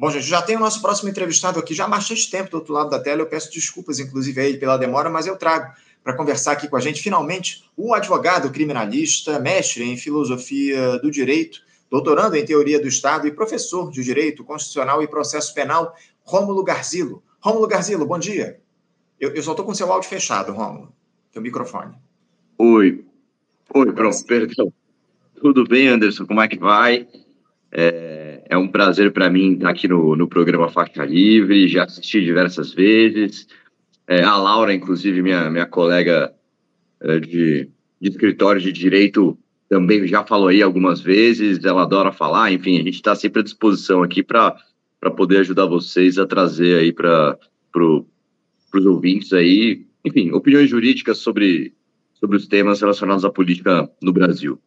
Bom, gente, já tem o nosso próximo entrevistado aqui já há bastante tempo do outro lado da tela. Eu peço desculpas, inclusive, a ele pela demora, mas eu trago para conversar aqui com a gente, finalmente, um advogado criminalista, mestre em filosofia do direito, doutorando em teoria do Estado e professor de direito constitucional e processo penal, Rômulo Garzilo. Rômulo Garzilo, bom dia. Eu, eu só estou com seu áudio fechado, Rômulo, teu microfone. Oi. Oi, pronto, perdão. Tudo bem, Anderson? Como é que vai? É, é um prazer para mim estar aqui no, no programa Faixa Livre, já assisti diversas vezes. É, a Laura, inclusive, minha, minha colega é, de, de escritório de direito, também já falou aí algumas vezes, ela adora falar, enfim, a gente está sempre à disposição aqui para poder ajudar vocês a trazer aí para pro, os ouvintes aí, enfim, opiniões jurídicas sobre, sobre os temas relacionados à política no Brasil.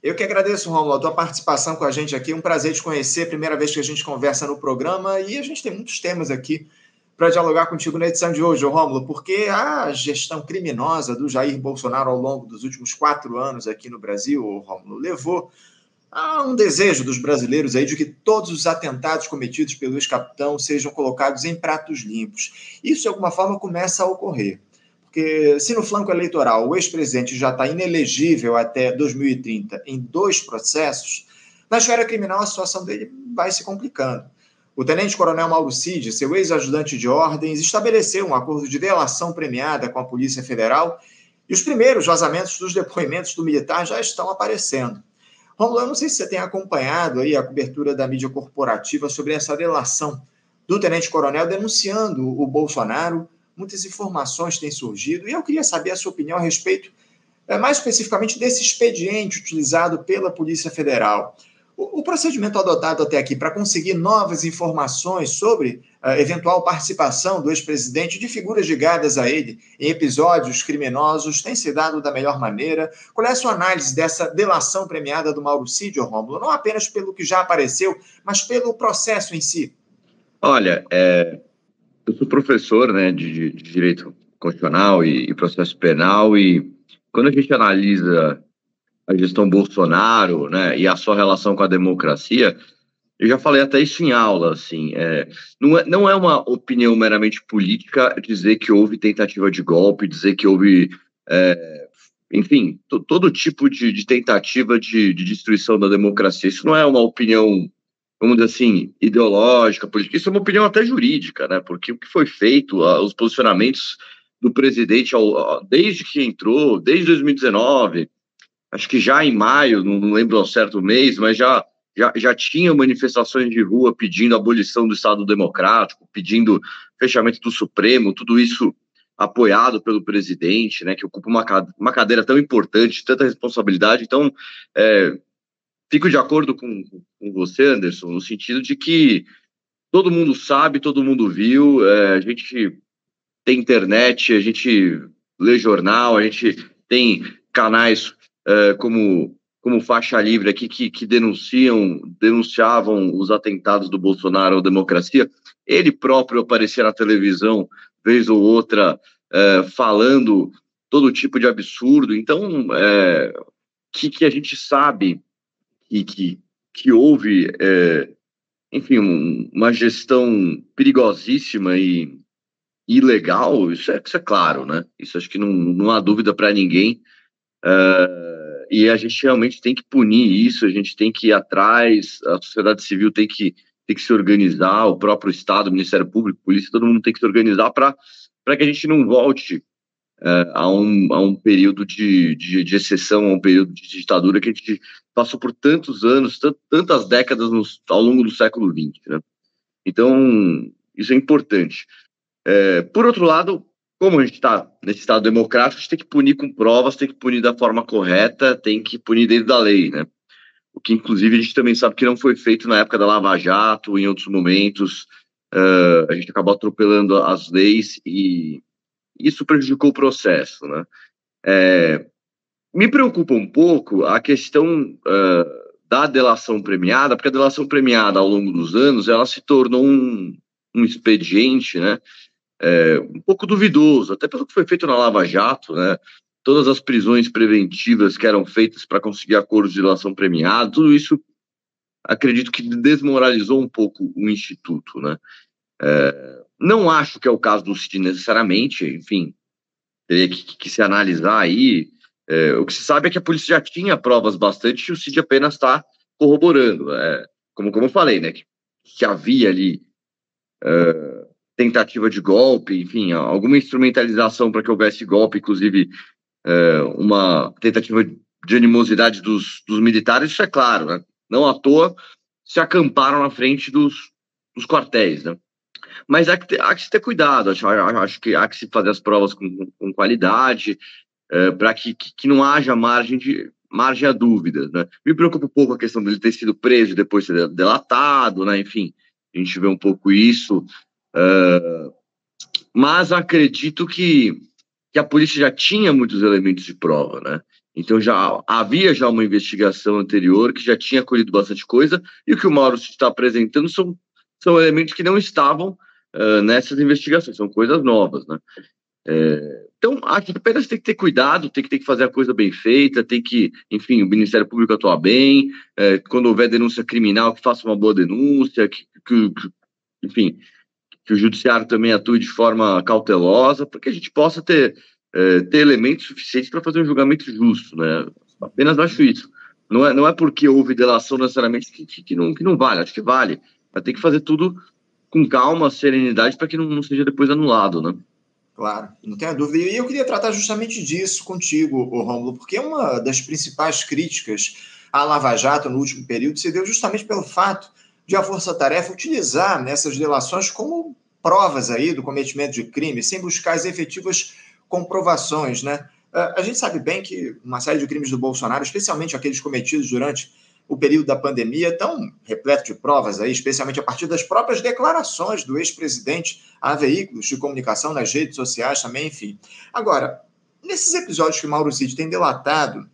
Eu que agradeço, Romulo, a tua participação com a gente aqui. Um prazer te conhecer, primeira vez que a gente conversa no programa e a gente tem muitos temas aqui para dialogar contigo na edição de hoje, Rômulo, porque a gestão criminosa do Jair Bolsonaro ao longo dos últimos quatro anos aqui no Brasil, Rômulo, levou a um desejo dos brasileiros aí de que todos os atentados cometidos pelo ex-capitão sejam colocados em pratos limpos. Isso, de alguma forma, começa a ocorrer. Porque se no flanco eleitoral o ex-presidente já está inelegível até 2030 em dois processos, na esfera criminal a situação dele vai se complicando. O tenente-coronel Mauro Cid, seu ex-ajudante de ordens, estabeleceu um acordo de delação premiada com a Polícia Federal e os primeiros vazamentos dos depoimentos do militar já estão aparecendo. Romulo, eu não sei se você tem acompanhado aí a cobertura da mídia corporativa sobre essa delação do tenente-coronel denunciando o Bolsonaro. Muitas informações têm surgido e eu queria saber a sua opinião a respeito, eh, mais especificamente, desse expediente utilizado pela Polícia Federal. O, procedimento adotado até aqui para conseguir novas informações sobre a uh, eventual participação do ex-presidente de figuras ligadas a ele em episódios criminosos tem se dado da melhor maneira? Qual é a sua análise dessa delação premiada do Mauro Cid, Rômulo? Não apenas pelo que já apareceu, mas pelo processo em si. Olha, é, eu sou professor né, de, de Direito Constitucional e, e Processo Penal e quando a gente analisa a gestão Bolsonaro, né, e a sua relação com a democracia, eu já falei até isso em aula, assim, é, não, é, não é uma opinião meramente política dizer que houve tentativa de golpe, dizer que houve, é, enfim, todo tipo de, de tentativa de, de, destruição da democracia. Isso não é uma opinião, vamos dizer assim, ideológica, política, isso é uma opinião até jurídica, né, porque o que foi feito, os posicionamentos do presidente desde que entrou, desde 2019, acho que já em maio, não lembro ao certo mês, mas já, já, já tinha manifestações de rua pedindo abolição do Estado Democrático, pedindo fechamento do Supremo, tudo isso apoiado pelo presidente, né, que ocupa uma, uma cadeira tão importante, tanta responsabilidade. Então, é, fico de acordo com, com você, Anderson, no sentido de que todo mundo sabe, todo mundo viu, é, a gente tem internet, a gente lê jornal, a gente tem canais uh, como, como faixa livre aqui que, que denunciam, denunciavam os atentados do Bolsonaro à democracia. Ele próprio aparecia na televisão, vez ou outra, uh, falando todo tipo de absurdo. Então, é, que, que a gente sabe e que, que houve, é, enfim, um, uma gestão perigosíssima e ilegal, isso é, isso é claro, né? Isso acho que não, não há dúvida para ninguém. Uh, e a gente realmente tem que punir isso, a gente tem que ir atrás, a sociedade civil tem que, tem que se organizar, o próprio Estado, o Ministério Público, polícia, todo mundo tem que se organizar para que a gente não volte a, um, a um período de, de, de, exceção, a um período de ditadura que a gente passou por tantos anos, tantas décadas ao longo do século XX. Né? Então, isso é importante. É, por outro lado, como a gente está nesse Estado democrático, a gente tem que punir com provas, tem que punir da forma correta, tem que punir dentro da lei, né? O que, inclusive, a gente também sabe que não foi feito na época da Lava Jato, em outros momentos. Uh, a gente acabou atropelando as leis e isso prejudicou o processo, né? É, me preocupa um pouco a questão uh, da delação premiada, porque a delação premiada ao longo dos anos ela se tornou um, um expediente, né? é, um pouco duvidoso, até pelo que foi feito na Lava Jato, né? Todas as prisões preventivas que eram feitas para conseguir acordos de relação premiada, tudo isso acredito que desmoralizou um pouco o Instituto, né? É, não acho que é o caso do CID necessariamente, enfim, teria que, que se analisar aí. É, o que se sabe é que a polícia já tinha provas bastante e o CID apenas está corroborando. É, como, como eu falei, né? Que, que havia ali é, tentativa de golpe, enfim, alguma instrumentalização para que houvesse golpe, inclusive é, uma tentativa de animosidade dos, dos militares, isso é claro, né? Não à toa se acamparam na frente dos, dos quartéis, né? Mas há que, ter, há que ter cuidado, acho, acho que há que se fazer as provas com, com qualidade, é, para que, que, que, não haja margem de margem a dúvidas, né? Me preocupa um pouco a questão dele ter sido preso depois ser delatado, né? Enfim, a gente vê um pouco isso, uh, mas acredito que, que a polícia já tinha muitos elementos de prova, né? Então já havia já uma investigação anterior que já tinha colhido bastante coisa e o que o Mauro está apresentando são, são elementos que não estavam nessas investigações, são coisas novas, né? É, então, aqui apenas tem que ter cuidado, tem que ter que fazer a coisa bem feita, tem que, enfim, o Ministério Público atuar bem, é, quando houver denúncia criminal, que faça uma boa denúncia, que, que, que, enfim, que o Judiciário também atue de forma cautelosa, para que a gente possa ter, é, ter elementos suficientes para fazer um julgamento justo, né? Apenas acho isso. Não é, não é porque houve delação necessariamente que, que, não, que não vale, acho que vale. Mas tem que fazer tudo com calma, serenidade, para que não, não seja depois anulado, né? Claro, não tenha dúvida. E eu queria tratar justamente disso contigo, Rômulo, porque uma das principais críticas à Lava Jato no último período se deu justamente pelo fato de a Força Tarefa utilizar nessas delações como provas aí do cometimento de crime, sem buscar as efetivas comprovações, né? Ah, a gente sabe bem que uma série de crimes do Bolsonaro, especialmente aqueles cometidos durante o período da pandemia, tão repleto de provas aí, especialmente a partir das próprias declarações do ex-presidente a veículos de comunicação nas redes sociais também, enfim. Agora, nesses episódios que Mauro Cid tem delatado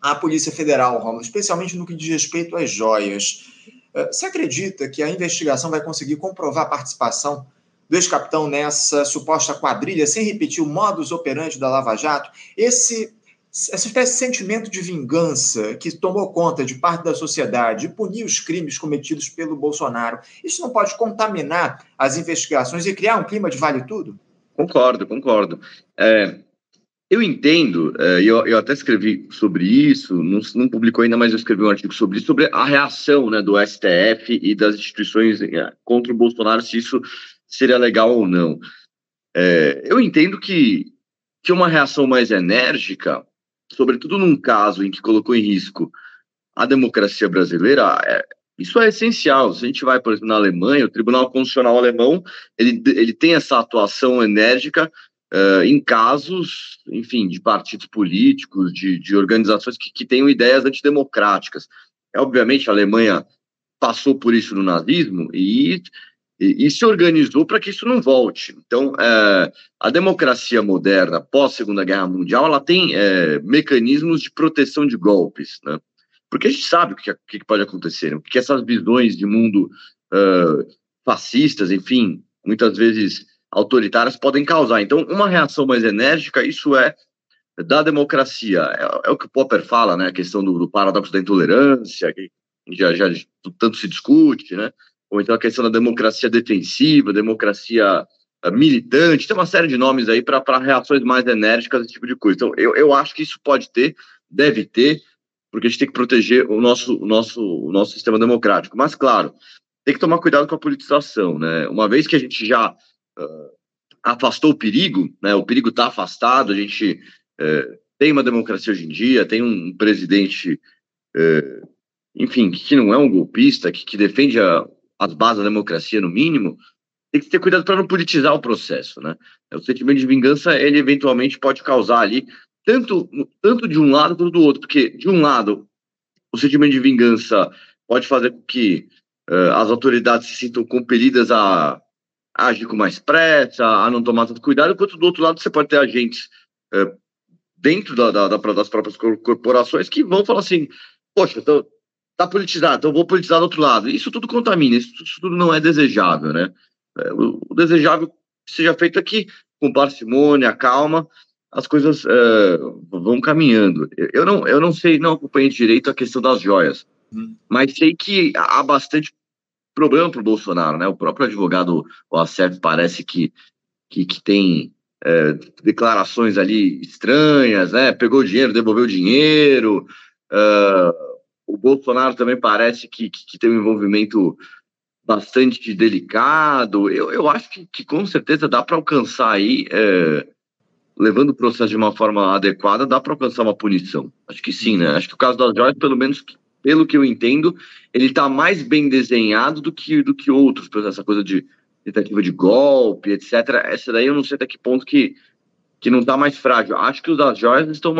a Polícia Federal, Romulo, especialmente no que diz respeito às joias, eh, você acredita que a investigação vai conseguir comprovar a participação do ex-capitão nessa suposta quadrilha, sem repetir o modus operandi da Lava Jato? Esse essa espécie de sentimento de vingança que tomou conta de parte da sociedade e punir os crimes cometidos pelo Bolsonaro, isso não pode contaminar as investigações e criar um clima de vale tudo? Concordo, concordo. É, eu entendo, é, eu, eu até escrevi sobre isso, não, não publicou ainda, mas eu escrevi um artigo sobre isso, sobre a reação né, do STF e das instituições é, contra o Bolsonaro, se isso seria legal ou não. É, eu entendo que, que uma reação mais enérgica sobretudo num caso em que colocou em risco a democracia brasileira, é, isso é essencial. Se a gente vai, por exemplo, na Alemanha, o Tribunal Constitucional Alemão, ele, ele tem essa atuação enérgica uh, em casos, enfim, de partidos políticos, de, de organizações que, que tenham ideias antidemocráticas. É, obviamente, a Alemanha passou por isso no nazismo e e, e se organizou para que isso não volte. Então, é, a democracia moderna, pós Segunda Guerra Mundial, ela tem é, mecanismos de proteção de golpes, né? Porque a gente sabe o que, que pode acontecer, né? que essas visões de mundo uh, fascistas, enfim, muitas vezes autoritárias, podem causar. Então, uma reação mais enérgica, isso é da democracia. É, é o que o Popper fala, né? A questão do, do paradoxo da intolerância, que já, já tanto se discute, né? Ou então a questão da democracia defensiva, democracia uh, militante, tem uma série de nomes aí para reações mais enérgicas, esse tipo de coisa. Então, eu, eu acho que isso pode ter, deve ter, porque a gente tem que proteger o nosso, o nosso, o nosso sistema democrático. Mas, claro, tem que tomar cuidado com a politização, né? Uma vez que a gente já uh, afastou o perigo, né? O perigo está afastado, a gente uh, tem uma democracia hoje em dia, tem um presidente, uh, enfim, que não é um golpista, que, que defende a, as bases da democracia, no mínimo, tem que ter cuidado para não politizar o processo, né? O sentimento de vingança, ele eventualmente pode causar ali, tanto, tanto de um lado quanto do outro, porque, de um lado, o sentimento de vingança pode fazer com que uh, as autoridades se sintam compelidas a, agir com mais pressa, a não tomar tanto cuidado, enquanto do outro lado você pode ter agentes uh, dentro da, da, das próprias corporações que vão falar assim, poxa, então, está politizado, então vou politizar do outro lado. Isso tudo contamina, isso, isso tudo não é desejável, né? É, o, o, desejável que seja feito aqui com parcimônia, calma, as coisas uh, vão caminhando. Eu não, eu não sei, não acompanhei direito a questão das joias. Hum. Mas sei que há bastante problema para o Bolsonaro, né? O próprio advogado o Acef parece que, que, que tem é, declarações ali estranhas, né? Pegou dinheiro, devolveu dinheiro. Uh, o Bolsonaro também parece que, que, que, tem um envolvimento bastante delicado. Eu, eu acho que, que com certeza dá para alcançar aí, é, levando o processo de uma forma adequada, dá para alcançar uma punição. Acho que sim, né? Acho que o caso das joias, pelo menos pelo que eu entendo, ele está mais bem desenhado do que, do que outros, essa coisa de tentativa de golpe, etc. Essa daí eu não sei até que ponto que, que não está mais frágil. Acho que os das joias estão,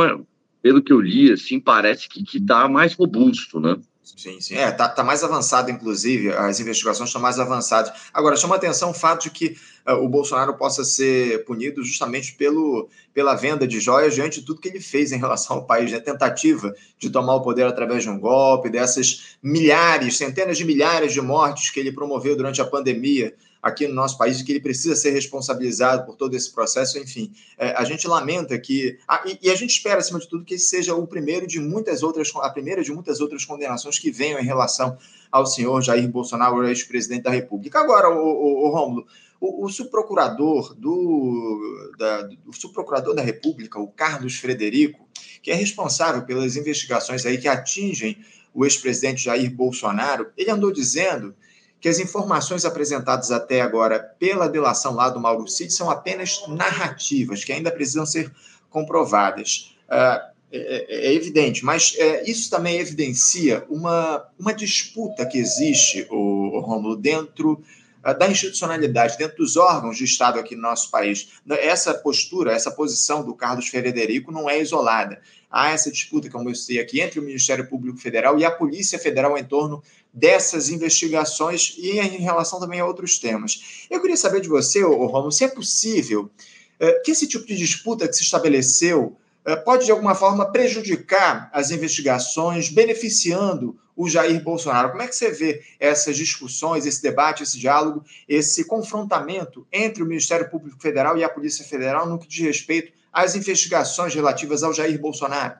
pelo que eu li, assim, parece que está mais robusto, né? Sim, sim. É, tá, tá mais avançado, inclusive, as investigações estão mais avançadas. Agora, chama atenção o fato de que uh, o Bolsonaro possa ser punido justamente pelo, pela venda de joias diante de tudo que ele fez em relação ao país, né? Tentativa de tomar o poder através de um golpe, dessas milhares, centenas de milhares de mortes que ele promoveu durante a pandemia aqui no nosso país, que ele precisa ser responsabilizado por todo esse processo, enfim. É, a gente lamenta que. Ah, e, e, a gente espera, acima de tudo, que esse seja o primeiro de muitas outras, a primeira de muitas outras condenações que venham em relação ao senhor Jair Bolsonaro, ex-presidente da República. Agora, o, o, o Rômulo, o, o subprocurador do, da, subprocurador da República, o Carlos Frederico, que é responsável pelas investigações aí que atingem o ex-presidente Jair Bolsonaro, ele andou dizendo que as informações apresentadas até agora pela delação lá do Mauro Cid são apenas narrativas, que ainda precisam ser comprovadas. Uh, é, é, evidente, mas é, isso também evidencia uma, uma disputa que existe, o, Romulo, dentro uh, da institucionalidade, dentro dos órgãos de Estado aqui no nosso país. Essa postura, essa posição do Carlos Frederico não é isolada. Há essa disputa, como eu citei aqui, entre o Ministério Público Federal e a Polícia Federal em torno dessas investigações e em relação também a outros temas. Eu queria saber de você, Romulo, se é possível é, que esse tipo de disputa que se estabeleceu é, pode, de alguma forma, prejudicar as investigações, beneficiando o Jair Bolsonaro. Como é que você vê essas discussões, esse debate, esse diálogo, esse confrontamento entre o Ministério Público Federal e a Polícia Federal no que diz respeito às investigações relativas ao Jair Bolsonaro?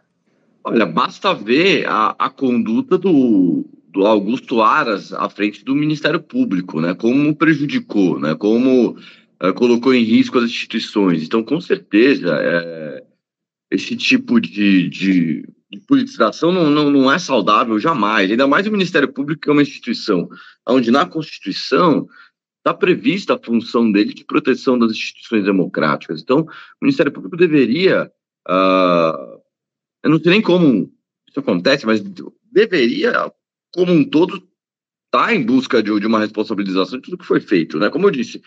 Olha, basta ver a, a conduta do, do Augusto Aras à frente do Ministério Público, né? Como prejudicou, né? Como uh, colocou em risco as instituições. Então, com certeza, é, esse tipo de, de, de politização não, não, não, é saudável jamais. Ainda mais o Ministério Público, que é uma instituição onde na Constituição está prevista a função dele de proteção das instituições democráticas. Então, o Ministério Público deveria, uh, eu não sei nem como isso acontece, mas deveria como um todo, está em busca de, de, uma responsabilização de tudo que foi feito. Né? Como eu disse,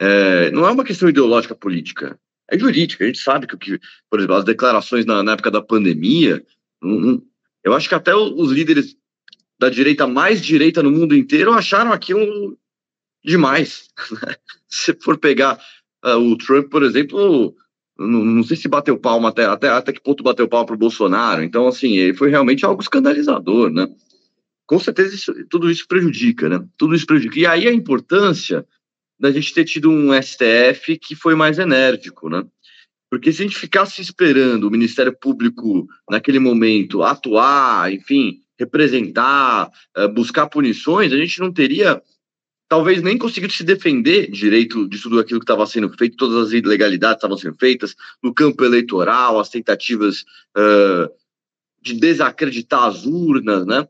é, não é uma questão ideológica política, é jurídica. A gente sabe que, que por exemplo, as declarações na, na época da pandemia, eu acho que até os líderes da direita mais direita no mundo inteiro acharam aquilo demais. Né? Se for pegar uh, o Trump, por exemplo, não, não, sei se bateu palma até, até, até que ponto bateu palma para o Bolsonaro. Então, assim, foi realmente algo escandalizador, né? Com certeza isso, tudo isso prejudica, né? Tudo isso prejudica. E aí a importância da gente ter tido um STF que foi mais enérgico, né? Porque se a gente ficasse esperando o Ministério Público, naquele momento, atuar, enfim, representar, eh, buscar punições, a gente não teria, talvez, nem conseguido se defender direito de tudo aquilo que estava sendo feito, todas as ilegalidades estavam sendo feitas no campo eleitoral, as tentativas uh, de desacreditar as urnas, né?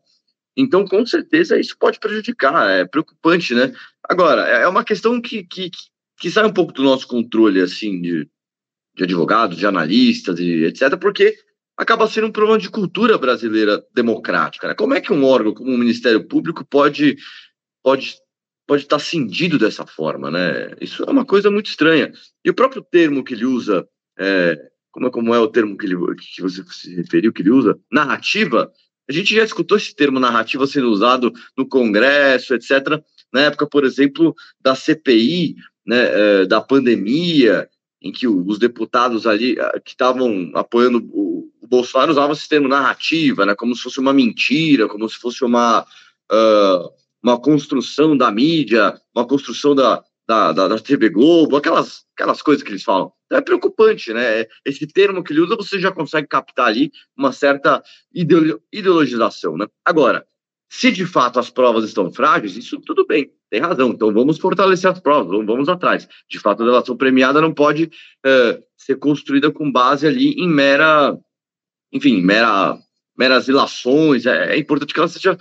Então, com certeza, isso pode prejudicar, é preocupante, né? Agora, é uma questão que, que, que sai um pouco do nosso controle, assim, de, de advogados, de analistas, e etc., porque acaba sendo um problema de cultura brasileira democrática. Né? Como é que um órgão como o Ministério Público pode, pode, pode estar cindido dessa forma, né? Isso é uma coisa muito estranha. E o próprio termo que ele usa, é, como, é, como é o termo que, ele, que você se referiu, que ele usa? Narrativa, a gente já escutou esse termo narrativa sendo usado no Congresso, etc. Na época, por exemplo, da CPI, né, é, da pandemia, em que os deputados ali ah, que estavam apoiando o, Bolsonaro usavam esse termo narrativa, né, como se fosse uma mentira, como se fosse uma, uh, uma construção da mídia, uma construção da, da, da, da, TV Globo, aquelas, aquelas coisas que eles falam. Então é preocupante, né? Esse termo que ele usa, você já consegue captar ali uma certa ideologização, né? Agora, Se de fato as provas estão frágeis, isso tudo bem, tem razão. Então vamos fortalecer as provas, vamos atrás. De fato, a delação premiada não pode uh, ser construída com base ali em mera, enfim, mera, meras ilações. É, é importante que ela seja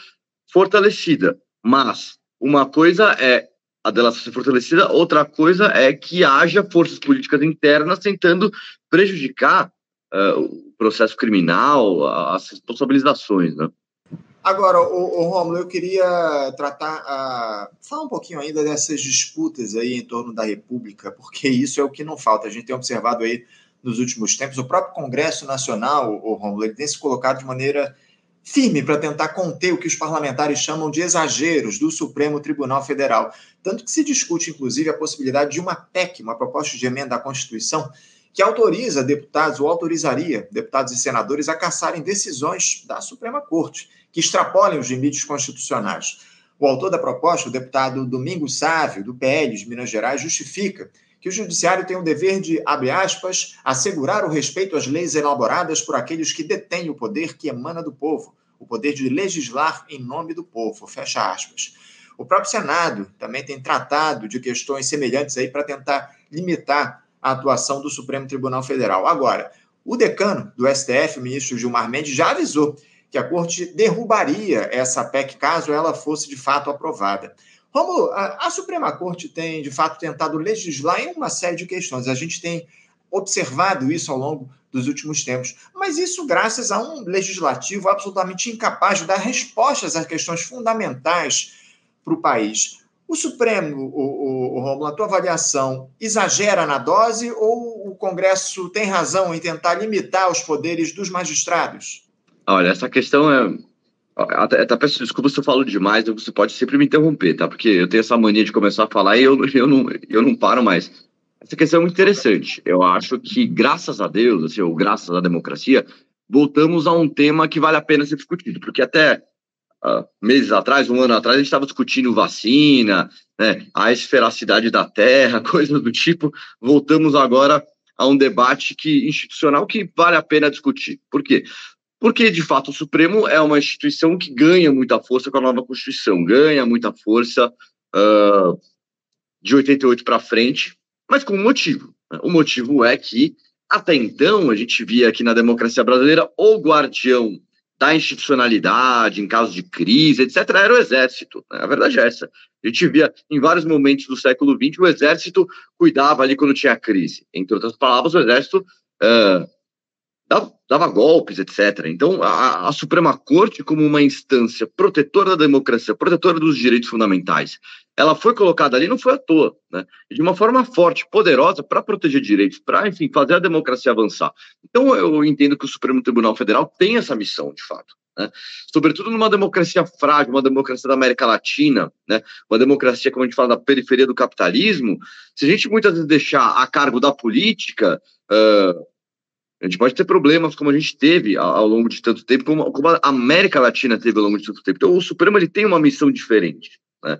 fortalecida. Mas uma coisa é a delação ser fortalecida, outra coisa é que haja forças políticas internas tentando prejudicar uh, o processo criminal, as responsabilizações, né? Agora, o, o Romulo, eu queria tratar, falar um pouquinho ainda dessas disputas aí em torno da República, porque isso é o que não falta. A gente tem observado aí nos últimos tempos, o próprio Congresso Nacional, o Romulo, ele tem se colocado de maneira firme para tentar conter o que os parlamentares chamam de exageros do Supremo Tribunal Federal. Tanto que se discute, inclusive, a possibilidade de uma PEC, uma proposta de emenda à Constituição, que autoriza deputados, ou autorizaria deputados e senadores a caçarem decisões da Suprema Corte, que extrapolem os limites constitucionais. O autor da proposta, o deputado Domingos Sávio, do PL de Minas Gerais, justifica que o judiciário tem o dever de, abre aspas, assegurar o respeito às leis elaboradas por aqueles que detêm o poder que emana do povo, o poder de legislar em nome do povo, fecha aspas. O próprio Senado também tem tratado de questões semelhantes aí para tentar limitar a atuação do Supremo Tribunal Federal. Agora, o decano do STF, o ministro Gilmar Mendes, já avisou que a corte derrubaria essa PEC caso ela fosse de fato aprovada. Romulo, a, a Suprema Corte tem de fato tentado legislar em uma série de questões. A gente tem observado isso ao longo dos últimos tempos, mas isso graças a um legislativo absolutamente incapaz de dar respostas às questões fundamentais para o país. O Supremo, o, o, o Romulo, a tua avaliação exagera na dose ou o Congresso tem razão em tentar limitar os poderes dos magistrados? Olha, essa questão é. Até, até peço desculpa se eu falo demais, você pode sempre me interromper, tá? Porque eu tenho essa mania de começar a falar e eu, eu, não, eu não paro mais. Essa questão é muito interessante. Eu acho que, graças a Deus, assim, ou graças à democracia, voltamos a um tema que vale a pena ser discutido, porque até uh, meses atrás, um ano atrás, a gente estava discutindo vacina, né, a esferacidade da Terra, coisas do tipo. Voltamos agora a um debate que institucional que vale a pena discutir. Por quê? Porque, de fato, o Supremo é uma instituição que ganha muita força com a nova Constituição, ganha muita força uh, de 88 para frente, mas com um motivo. Né? O motivo é que, até então, a gente via aqui na democracia brasileira o guardião da institucionalidade, em caso de crise, etc., era o Exército. Né? A verdade é essa. A gente via em vários momentos do século XX o Exército cuidava ali quando tinha crise. Entre outras palavras, o Exército uh, dava, dava, golpes, etc. Então, a, a, Suprema Corte, como uma instância protetora da democracia, protetora dos direitos fundamentais, ela foi colocada ali, não foi à toa, né? de uma forma forte, poderosa, para proteger direitos, para, enfim, fazer a democracia avançar. Então, eu entendo que o Supremo Tribunal Federal tem essa missão, de fato. Né? Sobretudo numa democracia frágil, uma democracia da América Latina, né? uma democracia, como a gente fala, da periferia do capitalismo, se a gente muitas vezes deixar a cargo da política, a gente pode ter problemas como a gente teve ao, longo de tanto tempo, como, a América Latina teve ao longo de tanto tempo. Então, o Supremo ele tem uma missão diferente. Né?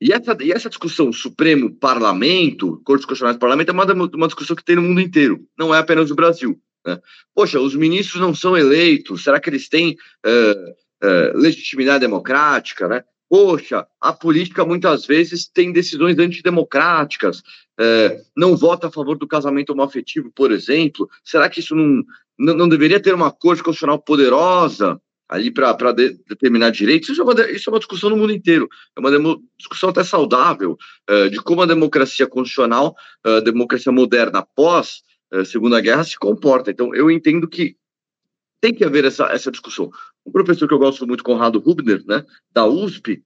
E essa, e essa discussão Supremo, Parlamento, Cortes Constitucionais, Parlamento, é uma, uma discussão que tem no mundo inteiro, não é apenas no Brasil. Né? Poxa, os ministros não são eleitos, será que eles têm uh, uh, legitimidade democrática? Né? Poxa, a política muitas vezes tem decisões antidemocráticas, uh, não vota a favor do casamento homoafetivo, por exemplo. Será que isso não, não, não deveria ter uma corte constitucional poderosa? ali para de, determinar direitos, isso é, uma, isso é uma discussão no mundo inteiro, é uma demo, discussão até saudável uh, de como a democracia constitucional, a uh, democracia moderna a uh, Segunda Guerra se comporta. Então, eu entendo que tem que haver essa, essa discussão. Um professor que eu gosto muito, Conrado Rubner, né, da USP,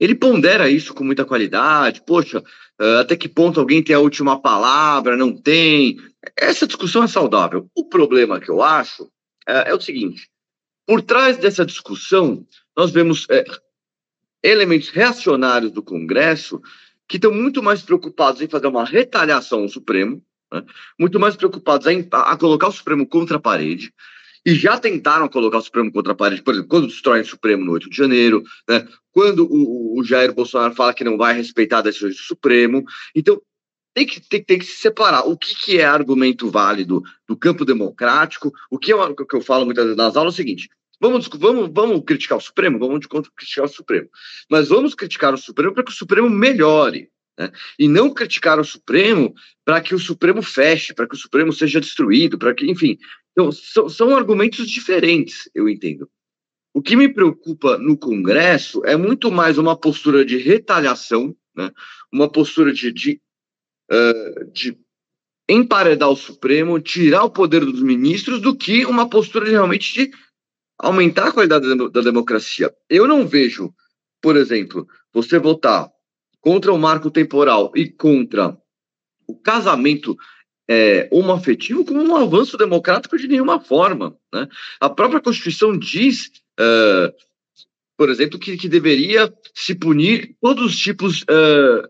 ele pondera isso com muita qualidade. Poxa, uh, até que ponto alguém tem a última palavra? Não tem. Essa discussão é saudável. O problema que eu acho é, é o seguinte: por trás dessa discussão, nós vemos é, elementos reacionários do Congresso que estão muito mais preocupados em fazer uma retaliação ao Supremo, né? muito mais preocupados em, a, a, colocar o Supremo contra a parede, e já tentaram colocar o Supremo contra a parede, por exemplo, quando destroem o Supremo no 8 de janeiro, né? quando o, o Jair Bolsonaro fala que não vai respeitar a decisão do Supremo. Então, tem que, tem, tem, que se separar o que, que é argumento válido do campo democrático, o que, é, o que eu falo muitas vezes nas aulas é o seguinte: vamos, vamos, vamos criticar o Supremo? Vamos criticar o Supremo. Mas vamos criticar o Supremo para que o Supremo melhore. Né? E não criticar o Supremo para que o Supremo feche, para que o Supremo seja destruído, para que, enfim. Então, são, são argumentos diferentes, eu entendo. O que me preocupa no Congresso é muito mais uma postura de retaliação, né? uma postura de, de, uh, de emparedar o Supremo, tirar o poder dos ministros, do que uma postura de, realmente de aumentar a qualidade da, da democracia. Eu não vejo, por exemplo, você votar contra o marco temporal e contra o casamento é, homoafetivo como um avanço democrático de nenhuma forma. Né? A própria Constituição diz, uh, por exemplo, que, que deveria se punir todos os tipos uh,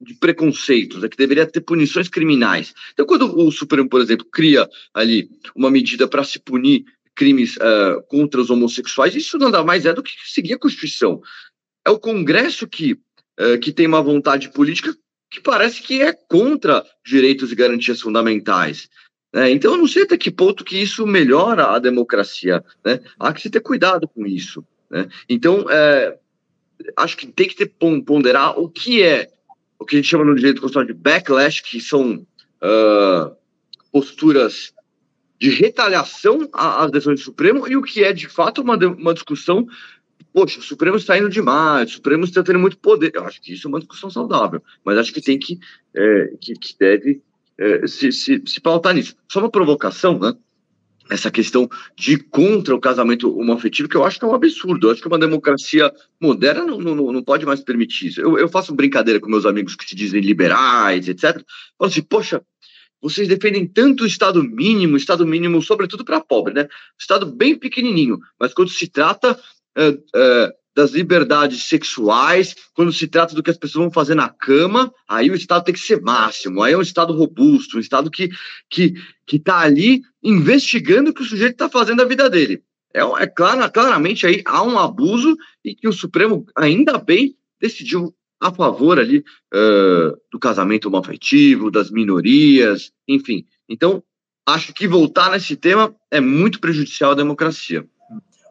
de preconceitos, né? que deveria ter punições criminais. Então, quando o Supremo, por exemplo, cria ali uma medida para se punir crimes uh, contra os homossexuais, isso nada mais é do que seguir a Constituição. É o Congresso que, que tem uma vontade política que parece que é contra direitos e garantias fundamentais. Né? Então, eu não sei até que ponto que isso melhora a democracia. Né? Há que se ter cuidado com isso. Né? Então, é, acho que tem que ter, ponderar o que é o que a gente chama no direito constitucional de backlash, que são uh, posturas de retaliação às decisões do Supremo, e o que é, de fato, uma, uma discussão poxa, o Supremo está indo demais, o Supremo está tendo muito poder. Eu acho que isso é uma discussão saudável, mas acho que tem que, é, que, que, deve é, se, se, se pautar nisso. Só uma provocação, né? Essa questão de contra o casamento homoafetivo, que eu acho que é um absurdo. Eu acho que uma democracia moderna não, não, não pode mais permitir isso. Eu, eu faço brincadeira com meus amigos que se dizem liberais, etc. Falo assim, poxa, vocês defendem tanto o Estado mínimo, Estado mínimo, sobretudo para pobre, né? Estado bem pequenininho, mas quando se trata das liberdades sexuais, quando se trata do que as pessoas vão fazer na cama, aí o Estado tem que ser máximo, aí é um Estado robusto, um Estado que que que está ali investigando o que o sujeito está fazendo da vida dele. É, é claro, claramente aí há um abuso e que o Supremo, ainda bem, decidiu a favor ali uh, do casamento homoafetivo, das minorias, enfim. Então, acho que voltar nesse tema é muito prejudicial à democracia.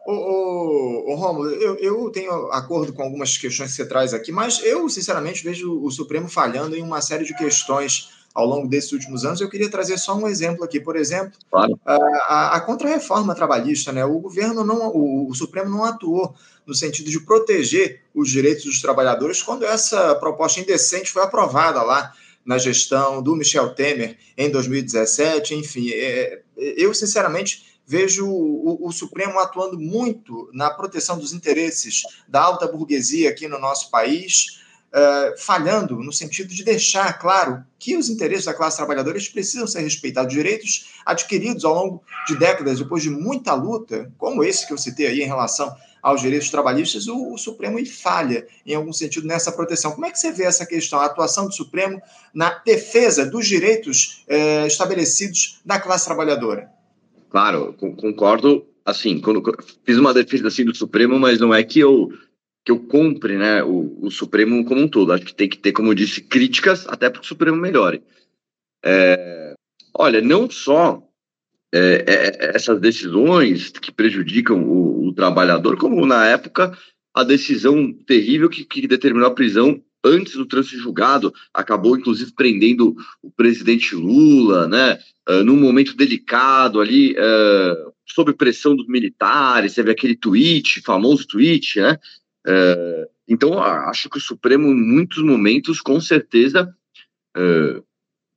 Ô, ô, ô Rômulo, eu, eu tenho acordo com algumas questões que você traz aqui, mas eu, sinceramente, vejo o Supremo falhando em uma série de questões ao longo desses últimos anos. Eu queria trazer só um exemplo aqui. Por exemplo, claro. a, a, a contra-reforma trabalhista, né? O governo não, o, o, Supremo não atuou no sentido de proteger os direitos dos trabalhadores quando essa proposta indecente foi aprovada lá na gestão do Michel Temer em 2017. Enfim, é, eu, sinceramente vejo o, o, Supremo atuando muito na proteção dos interesses da alta burguesia aqui no nosso país, uh, falhando no sentido de deixar claro que os interesses da classe trabalhadora precisam ser respeitados, direitos adquiridos ao longo de décadas, depois de muita luta, como esse que eu citei aí em relação aos direitos trabalhistas, o, o Supremo falha em algum sentido nessa proteção. Como é que você vê essa questão, a atuação do Supremo na defesa dos direitos eh, estabelecidos da classe trabalhadora? Claro, concordo. Assim, quando fiz uma defesa assim do Supremo, mas não é que eu que eu compre, né, o, o Supremo como um todo. Acho que tem que ter, como eu disse, críticas até para o Supremo melhore. É, olha, não só é, é, é, essas decisões que prejudicam o, o, trabalhador, como na época a decisão terrível que, que determinou a prisão antes do trânsito julgado, acabou inclusive prendendo o presidente Lula, né? Uh, num momento delicado ali, uh, sob pressão dos militares, teve aquele tweet, famoso tweet, né? Uh, então, acho que o Supremo, em muitos momentos, com certeza,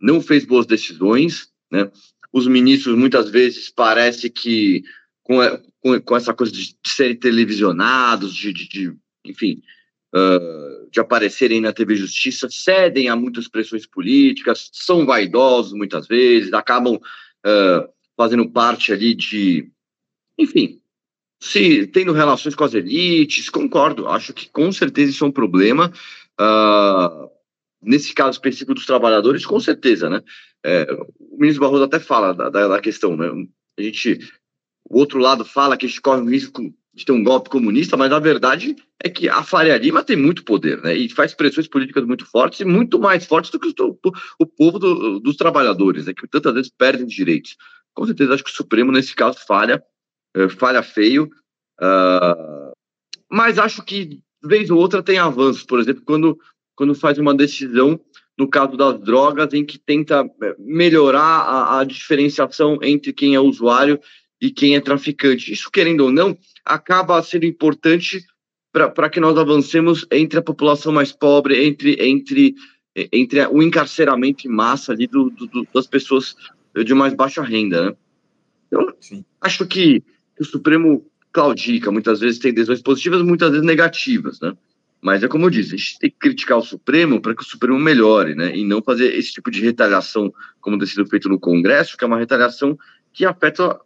não fez boas decisões, né? Os ministros, muitas vezes, parece que com, com, com essa coisa de serem televisionados, de, de, de enfim, uh, de aparecerem na TV Justiça cedem a muitas pressões políticas, são vaidosos muitas vezes, acabam uh, fazendo parte ali de, enfim, se tendo relações com as elites, concordo, acho que com certeza isso é um problema. Uh, nesse caso específico dos trabalhadores, com certeza, né? É, o ministro Barroso até fala da, da, da, questão, né? A gente, o outro lado fala que a gente corre um risco de ter um golpe comunista, mas na verdade é que a Faria Lima tem muito poder, né? E faz pressões políticas muito fortes e muito mais fortes do que o, o povo do, dos trabalhadores, né? Que tantas vezes perdem direitos. Com certeza acho que o Supremo, nesse caso, falha, é, falha feio. Uh, mas acho que, vez ou outra, tem avanços. Por exemplo, quando, quando faz uma decisão, no caso das drogas, em que tenta é, melhorar a, a diferenciação entre quem é usuário e quem é traficante. Isso, querendo ou não, acaba sendo importante para que nós avancemos entre a população mais pobre, entre, entre, entre o encarceramento em massa ali do, do, das pessoas de mais baixa renda. Né? Então, Sim. acho que, o Supremo claudica, muitas vezes tem decisões positivas, muitas vezes negativas, né? Mas é como eu disse, a gente tem que criticar o Supremo para que o Supremo melhore, né? E não fazer esse tipo de retaliação como tem sido feito no Congresso, que é uma retaliação que afeta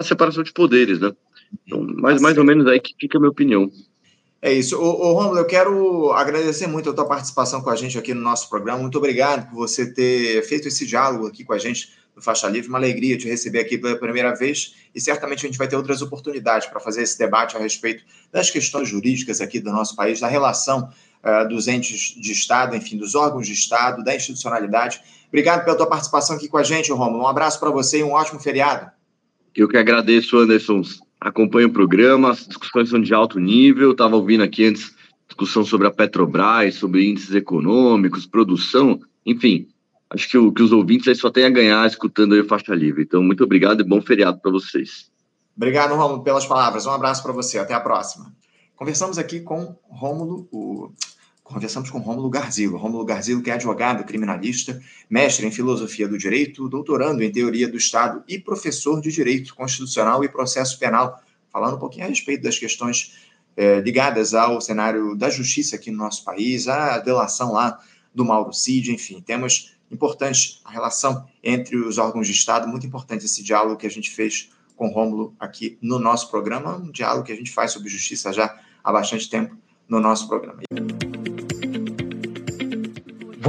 a separação de poderes, né? Então, mais, mais ou menos aí que fica a minha opinião. É isso. Ô, ô Romulo, eu quero agradecer muito a tua participação com a gente aqui no nosso programa. Muito obrigado por você ter feito esse diálogo aqui com a gente do Faixa Livre. Uma alegria te receber aqui pela primeira vez e certamente a gente vai ter outras oportunidades para fazer esse debate a respeito das questões jurídicas aqui do nosso país, da relação uh, dos entes de Estado, enfim, dos órgãos de Estado, da institucionalidade. Obrigado pela tua participação aqui com a gente, Romulo. Um abraço para você e um ótimo feriado. Eu que agradeço, Anderson. Acompanho o programa, as discussões são de alto nível. Estava ouvindo aqui antes discussão sobre a Petrobras, sobre índices econômicos, produção, enfim acho que, o, que os ouvintes aí só têm a ganhar escutando aí Faixa Livre. Então, muito obrigado e bom feriado para vocês. Obrigado, Rômulo, pelas palavras. Um abraço para você. Até a próxima. Conversamos aqui com Rômulo, o... conversamos com Rômulo Garzilo. Rômulo Garzilo, que é advogado, criminalista, mestre em filosofia do direito, doutorando em teoria do Estado e professor de direito constitucional e processo penal, falando um pouquinho a respeito das questões é, ligadas ao cenário da justiça aqui no nosso país, a delação lá do Mauro Cid, enfim, temos importante a relação entre os órgãos de Estado, muito importante esse diálogo que a gente fez com Rômulo aqui no nosso programa, um diálogo que a gente faz sobre justiça já há bastante tempo no nosso programa.